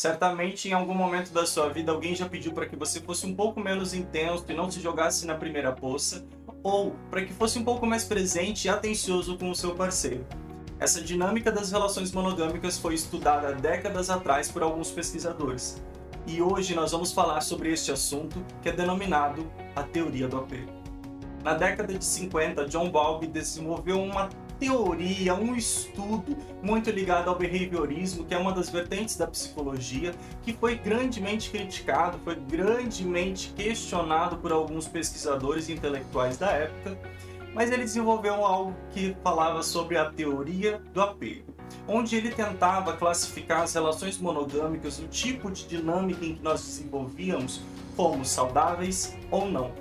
Certamente, em algum momento da sua vida, alguém já pediu para que você fosse um pouco menos intenso e não se jogasse na primeira poça, ou para que fosse um pouco mais presente e atencioso com o seu parceiro. Essa dinâmica das relações monogâmicas foi estudada décadas atrás por alguns pesquisadores. E hoje nós vamos falar sobre este assunto que é denominado a teoria do apego. Na década de 50, John Bowlby desenvolveu uma teoria, um estudo muito ligado ao behaviorismo, que é uma das vertentes da psicologia, que foi grandemente criticado, foi grandemente questionado por alguns pesquisadores intelectuais da época, mas ele desenvolveu algo que falava sobre a teoria do apego, onde ele tentava classificar as relações monogâmicas, o tipo de dinâmica em que nós desenvolvíamos, como saudáveis ou não.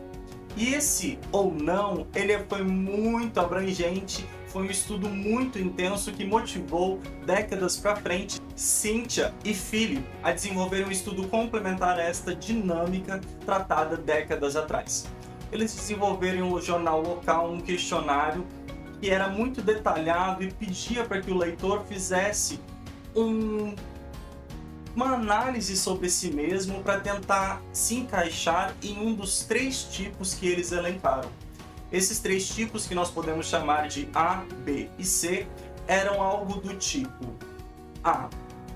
E esse ou não, ele foi muito abrangente foi um estudo muito intenso que motivou, décadas para frente, Cynthia e Philip a desenvolver um estudo complementar a esta dinâmica tratada décadas atrás. Eles desenvolveram no jornal local um questionário que era muito detalhado e pedia para que o leitor fizesse um, uma análise sobre si mesmo para tentar se encaixar em um dos três tipos que eles elencaram. Esses três tipos, que nós podemos chamar de A, B e C, eram algo do tipo A.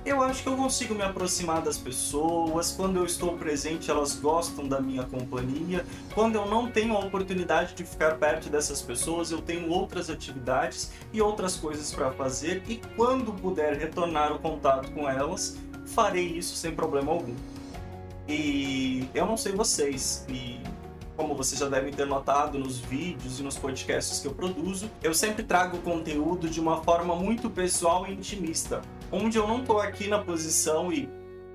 Eu acho que eu consigo me aproximar das pessoas, quando eu estou presente elas gostam da minha companhia, quando eu não tenho a oportunidade de ficar perto dessas pessoas, eu tenho outras atividades e outras coisas para fazer e quando puder retornar o contato com elas, farei isso sem problema algum. E eu não sei vocês, e como vocês já devem ter notado nos vídeos e nos podcasts que eu produzo, eu sempre trago conteúdo de uma forma muito pessoal e intimista, onde eu não estou aqui na posição e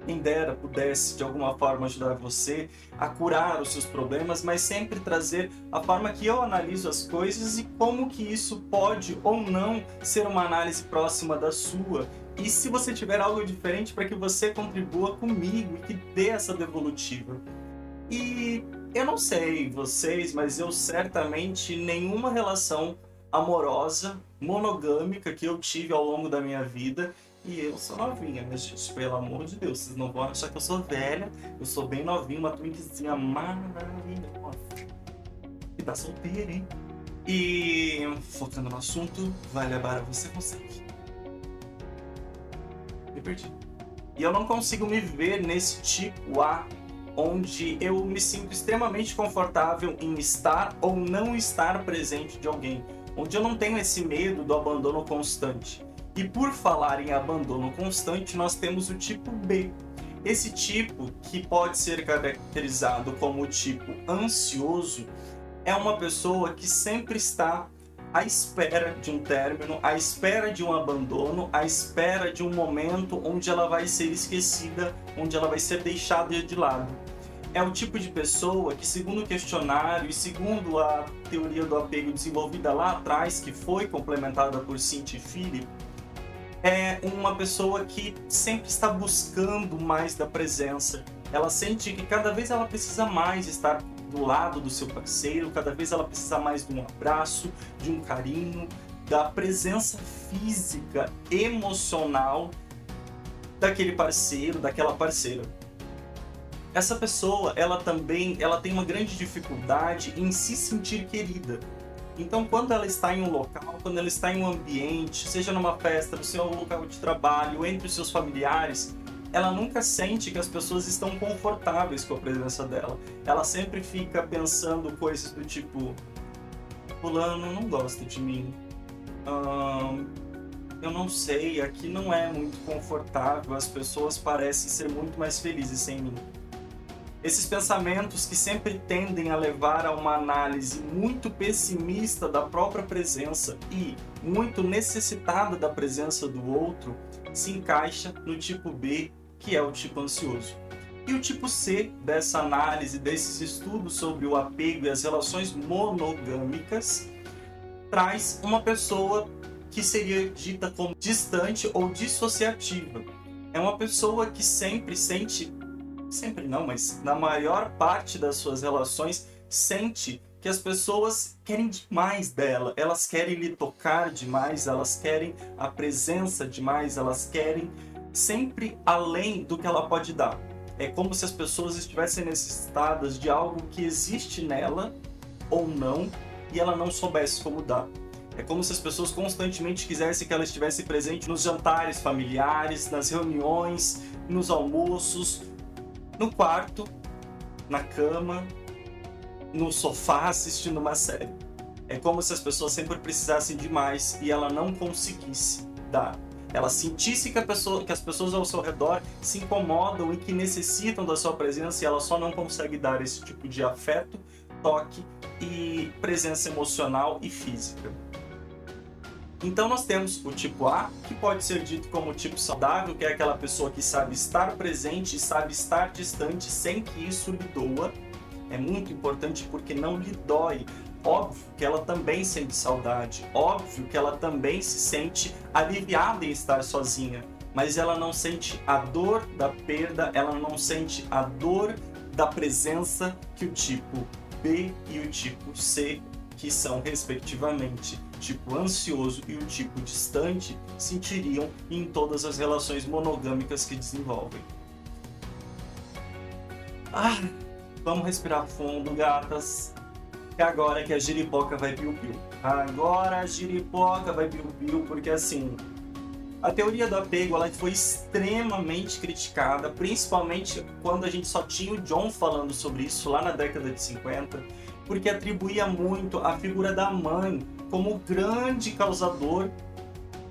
quem dera pudesse de alguma forma ajudar você a curar os seus problemas, mas sempre trazer a forma que eu analiso as coisas e como que isso pode ou não ser uma análise próxima da sua. E se você tiver algo diferente para que você contribua comigo e que dê essa devolutiva. E eu não sei vocês, mas eu certamente nenhuma relação amorosa, monogâmica que eu tive ao longo da minha vida. E eu sou novinha, né, gente? Pelo amor de Deus, vocês não vão achar que eu sou velha. Eu sou bem novinha, uma twinkzinha maravilhosa. E tá solteira, hein? E focando no assunto, vai levar a você consegue. Me perdi. E eu não consigo me ver nesse tipo A onde eu me sinto extremamente confortável em estar ou não estar presente de alguém, onde eu não tenho esse medo do abandono constante. E por falar em abandono constante, nós temos o tipo B. Esse tipo, que pode ser caracterizado como o tipo ansioso, é uma pessoa que sempre está à espera de um término, à espera de um abandono, à espera de um momento onde ela vai ser esquecida, onde ela vai ser deixada de lado é o tipo de pessoa que, segundo o questionário e segundo a teoria do apego desenvolvida lá atrás, que foi complementada por Cinti Philip, é uma pessoa que sempre está buscando mais da presença. Ela sente que cada vez ela precisa mais estar do lado do seu parceiro, cada vez ela precisa mais de um abraço, de um carinho, da presença física, emocional daquele parceiro, daquela parceira essa pessoa, ela também, ela tem uma grande dificuldade em se sentir querida. Então, quando ela está em um local, quando ela está em um ambiente, seja numa festa, no seu local de trabalho, entre os seus familiares, ela nunca sente que as pessoas estão confortáveis com a presença dela. Ela sempre fica pensando coisas do tipo: Fulano não gosta de mim. Hum, eu não sei, aqui não é muito confortável, as pessoas parecem ser muito mais felizes sem mim. Esses pensamentos que sempre tendem a levar a uma análise muito pessimista da própria presença e muito necessitada da presença do outro se encaixa no tipo B, que é o tipo ansioso. E o tipo C dessa análise, desses estudos sobre o apego e as relações monogâmicas, traz uma pessoa que seria dita como distante ou dissociativa. É uma pessoa que sempre sente sempre não, mas na maior parte das suas relações, sente que as pessoas querem demais dela, elas querem lhe tocar demais, elas querem a presença demais, elas querem sempre além do que ela pode dar. É como se as pessoas estivessem necessitadas de algo que existe nela ou não e ela não soubesse como dar. É como se as pessoas constantemente quisessem que ela estivesse presente nos jantares familiares, nas reuniões, nos almoços, no quarto, na cama, no sofá assistindo uma série. É como se as pessoas sempre precisassem de mais e ela não conseguisse dar. Ela sentisse que, pessoa, que as pessoas ao seu redor se incomodam e que necessitam da sua presença e ela só não consegue dar esse tipo de afeto, toque e presença emocional e física. Então nós temos o tipo A, que pode ser dito como tipo saudável, que é aquela pessoa que sabe estar presente sabe estar distante sem que isso lhe doa. É muito importante porque não lhe dói. Óbvio que ela também sente saudade, óbvio que ela também se sente aliviada em estar sozinha, mas ela não sente a dor da perda, ela não sente a dor da presença que o tipo B e o tipo C, que são respectivamente tipo ansioso e o tipo distante, sentiriam em todas as relações monogâmicas que desenvolvem. Ah, vamos respirar fundo, gatas. É agora que a giripoca vai piu-piu. Agora a giripoca vai piu-piu, porque assim, a teoria do apego ela foi extremamente criticada, principalmente quando a gente só tinha o John falando sobre isso lá na década de 50, porque atribuía muito a figura da mãe como grande causador,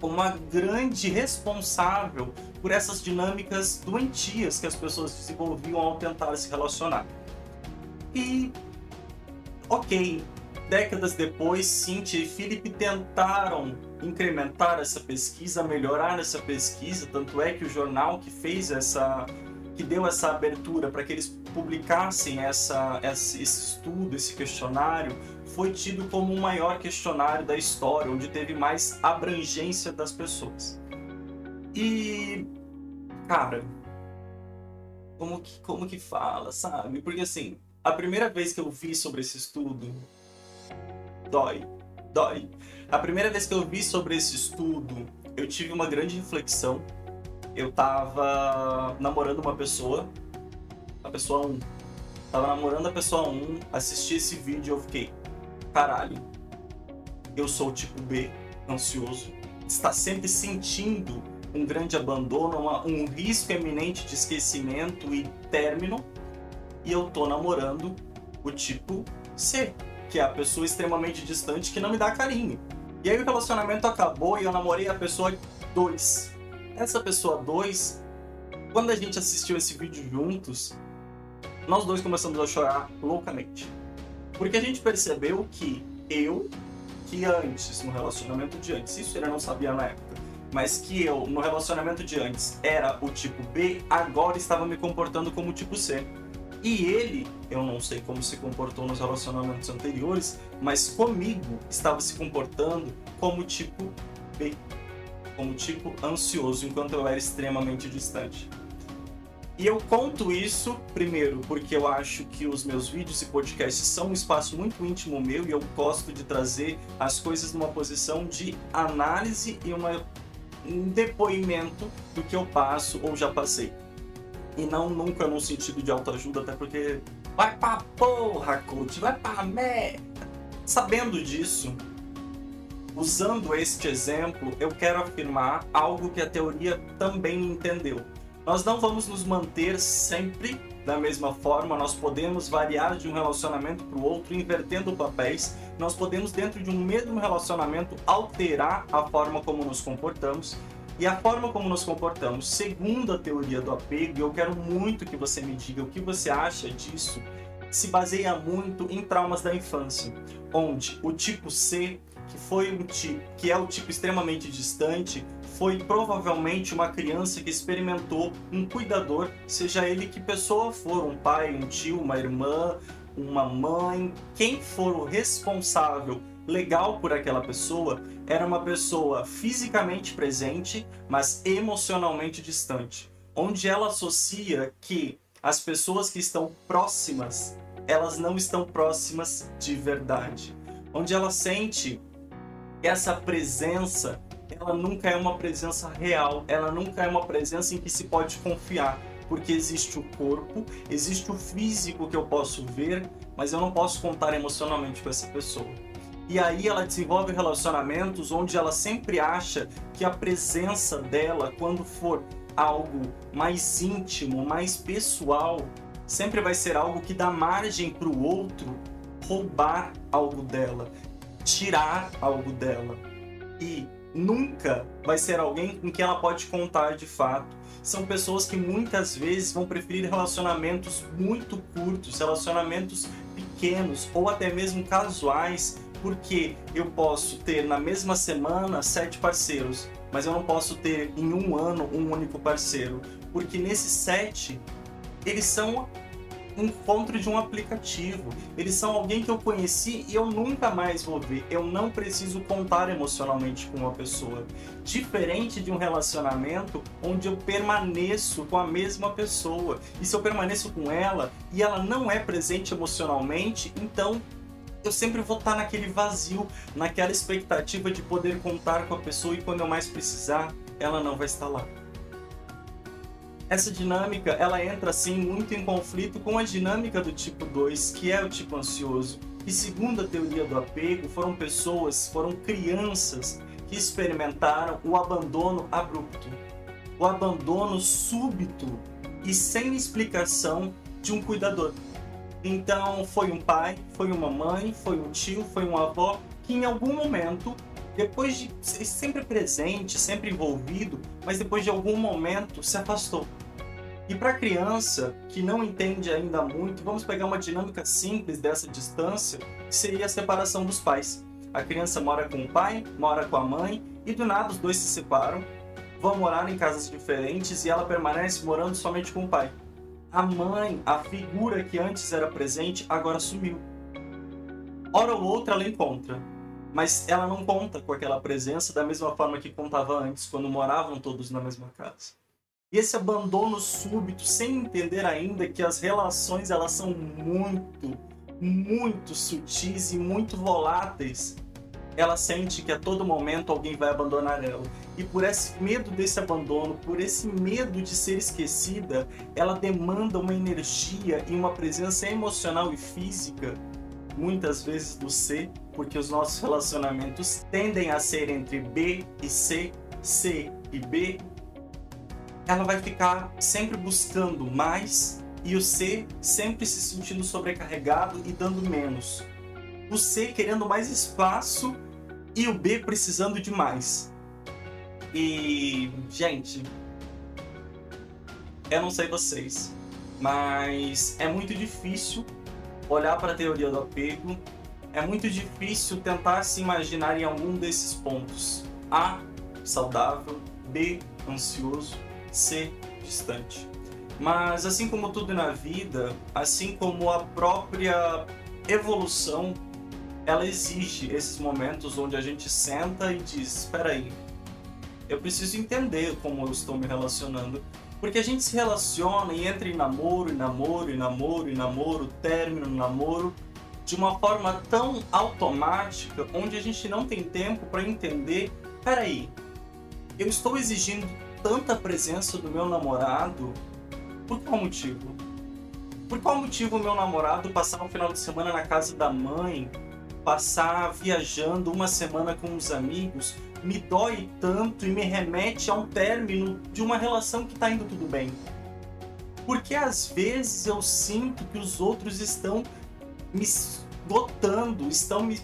como uma grande responsável por essas dinâmicas doentias que as pessoas desenvolviam ao tentar se relacionar. E, ok, décadas depois, Cynthia e Philip tentaram incrementar essa pesquisa, melhorar essa pesquisa, tanto é que o jornal que fez essa que deu essa abertura para que eles publicassem essa, esse estudo, esse questionário, foi tido como o maior questionário da história, onde teve mais abrangência das pessoas. E, cara, como que, como que fala, sabe? Porque assim, a primeira vez que eu vi sobre esse estudo, dói, dói. A primeira vez que eu vi sobre esse estudo, eu tive uma grande reflexão. Eu tava namorando uma pessoa, a pessoa 1. Tava namorando a pessoa 1, assisti esse vídeo e eu fiquei, caralho, eu sou tipo B, ansioso, está sempre sentindo um grande abandono, uma, um risco eminente de esquecimento e término, e eu tô namorando o tipo C, que é a pessoa extremamente distante que não me dá carinho. E aí o relacionamento acabou e eu namorei a pessoa 2. Essa pessoa 2, quando a gente assistiu esse vídeo juntos, nós dois começamos a chorar loucamente. Porque a gente percebeu que eu, que antes, no relacionamento de antes, isso ele não sabia na época, mas que eu, no relacionamento de antes, era o tipo B, agora estava me comportando como tipo C. E ele, eu não sei como se comportou nos relacionamentos anteriores, mas comigo estava se comportando como tipo B, como tipo ansioso, enquanto eu era extremamente distante. E eu conto isso, primeiro, porque eu acho que os meus vídeos e podcasts são um espaço muito íntimo meu e eu gosto de trazer as coisas numa posição de análise e uma, um depoimento do que eu passo ou já passei e não nunca no sentido de autoajuda, até porque vai pra porra, coach, vai pra merda. Sabendo disso, usando este exemplo, eu quero afirmar algo que a teoria também entendeu. Nós não vamos nos manter sempre da mesma forma, nós podemos variar de um relacionamento para o outro, invertendo papéis. Nós podemos, dentro de um mesmo relacionamento, alterar a forma como nos comportamos e a forma como nos comportamos, segundo a teoria do apego, e eu quero muito que você me diga o que você acha disso, se baseia muito em traumas da infância, onde o tipo C, que foi um tipo, que é o tipo extremamente distante, foi provavelmente uma criança que experimentou um cuidador, seja ele que pessoa for, um pai, um tio, uma irmã, uma mãe, quem for o responsável legal por aquela pessoa era uma pessoa fisicamente presente, mas emocionalmente distante, onde ela associa que as pessoas que estão próximas, elas não estão próximas de verdade, onde ela sente essa presença ela nunca é uma presença real, ela nunca é uma presença em que se pode confiar, porque existe o corpo, existe o físico que eu posso ver, mas eu não posso contar emocionalmente com essa pessoa. E aí ela desenvolve relacionamentos onde ela sempre acha que a presença dela, quando for algo mais íntimo, mais pessoal, sempre vai ser algo que dá margem para o outro roubar algo dela, tirar algo dela. E nunca vai ser alguém com quem ela pode contar de fato. São pessoas que muitas vezes vão preferir relacionamentos muito curtos, relacionamentos pequenos ou até mesmo casuais, porque eu posso ter na mesma semana sete parceiros, mas eu não posso ter em um ano um único parceiro, porque nesses sete eles são encontro de um aplicativo. Eles são alguém que eu conheci e eu nunca mais vou ver. Eu não preciso contar emocionalmente com uma pessoa. Diferente de um relacionamento onde eu permaneço com a mesma pessoa. E se eu permaneço com ela e ela não é presente emocionalmente, então eu sempre vou estar naquele vazio, naquela expectativa de poder contar com a pessoa e quando eu mais precisar, ela não vai estar lá. Essa dinâmica, ela entra assim muito em conflito com a dinâmica do tipo 2, que é o tipo ansioso. E segundo a teoria do apego, foram pessoas, foram crianças que experimentaram o abandono abrupto, o abandono súbito e sem explicação de um cuidador. Então, foi um pai, foi uma mãe, foi um tio, foi uma avó que em algum momento depois de ser sempre presente, sempre envolvido, mas depois de algum momento se afastou. E para a criança que não entende ainda muito, vamos pegar uma dinâmica simples dessa distância, que seria a separação dos pais. A criança mora com o pai, mora com a mãe, e do nada os dois se separam, vão morar em casas diferentes e ela permanece morando somente com o pai. A mãe, a figura que antes era presente, agora sumiu. Hora ou outra ela encontra, mas ela não conta com aquela presença da mesma forma que contava antes, quando moravam todos na mesma casa. E esse abandono súbito, sem entender ainda que as relações elas são muito, muito sutis e muito voláteis, ela sente que a todo momento alguém vai abandonar ela. E por esse medo desse abandono, por esse medo de ser esquecida, ela demanda uma energia e uma presença emocional e física, muitas vezes do C, porque os nossos relacionamentos tendem a ser entre B e C, C e B, ela vai ficar sempre buscando mais e o C sempre se sentindo sobrecarregado e dando menos. O C querendo mais espaço e o B precisando de mais. E, gente, eu não sei vocês, mas é muito difícil olhar para a teoria do apego, é muito difícil tentar se imaginar em algum desses pontos. A, saudável, B, ansioso, ser distante. Mas assim como tudo na vida, assim como a própria evolução, ela exige esses momentos onde a gente senta e diz: espera aí, eu preciso entender como eu estou me relacionando. Porque a gente se relaciona e entra em namoro, e namoro, e namoro, e namoro, término, namoro, de uma forma tão automática, onde a gente não tem tempo para entender: peraí, eu estou exigindo tanta presença do meu namorado, por qual motivo? Por qual motivo o meu namorado passar um final de semana na casa da mãe, passar viajando uma semana com os amigos, me dói tanto e me remete a um término de uma relação que está indo tudo bem? Porque às vezes eu sinto que os outros estão me dotando, estão me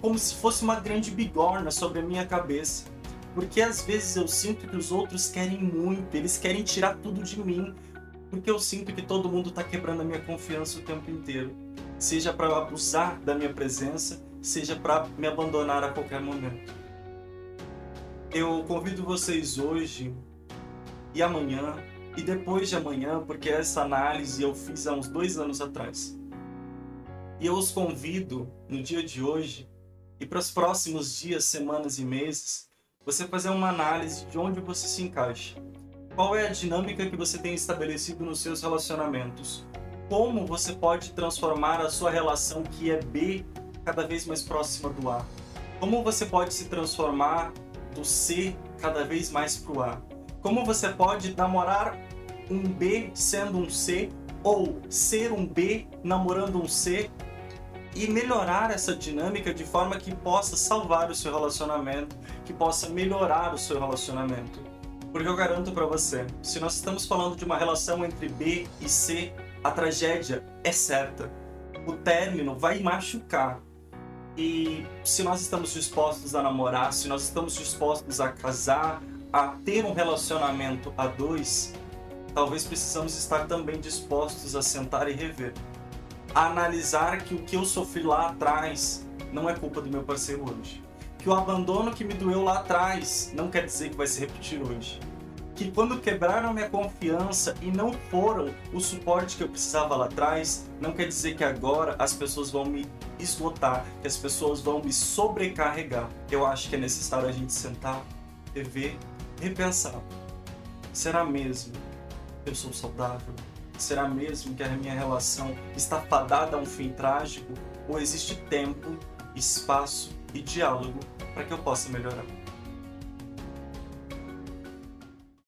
como se fosse uma grande bigorna sobre a minha cabeça. Porque às vezes eu sinto que os outros querem muito, eles querem tirar tudo de mim. Porque eu sinto que todo mundo está quebrando a minha confiança o tempo inteiro. Seja para abusar da minha presença, seja para me abandonar a qualquer momento. Eu convido vocês hoje e amanhã e depois de amanhã, porque essa análise eu fiz há uns dois anos atrás. E eu os convido no dia de hoje e para os próximos dias, semanas e meses você fazer uma análise de onde você se encaixa. Qual é a dinâmica que você tem estabelecido nos seus relacionamentos? Como você pode transformar a sua relação que é B cada vez mais próxima do A? Como você pode se transformar do C cada vez mais pro A? Como você pode namorar um B sendo um C ou ser um B namorando um C e melhorar essa dinâmica de forma que possa salvar o seu relacionamento, que possa melhorar o seu relacionamento. Porque eu garanto para você, se nós estamos falando de uma relação entre B e C, a tragédia é certa. O término vai machucar. E se nós estamos dispostos a namorar, se nós estamos dispostos a casar, a ter um relacionamento a dois, talvez precisamos estar também dispostos a sentar e rever analisar que o que eu sofri lá atrás não é culpa do meu parceiro hoje. Que o abandono que me doeu lá atrás não quer dizer que vai se repetir hoje. Que quando quebraram minha confiança e não foram o suporte que eu precisava lá atrás, não quer dizer que agora as pessoas vão me esgotar, que as pessoas vão me sobrecarregar. Eu acho que é necessário a gente sentar, rever, repensar. Será mesmo eu sou saudável? Será mesmo que a minha relação está fadada a um fim trágico? Ou existe tempo, espaço e diálogo para que eu possa melhorar?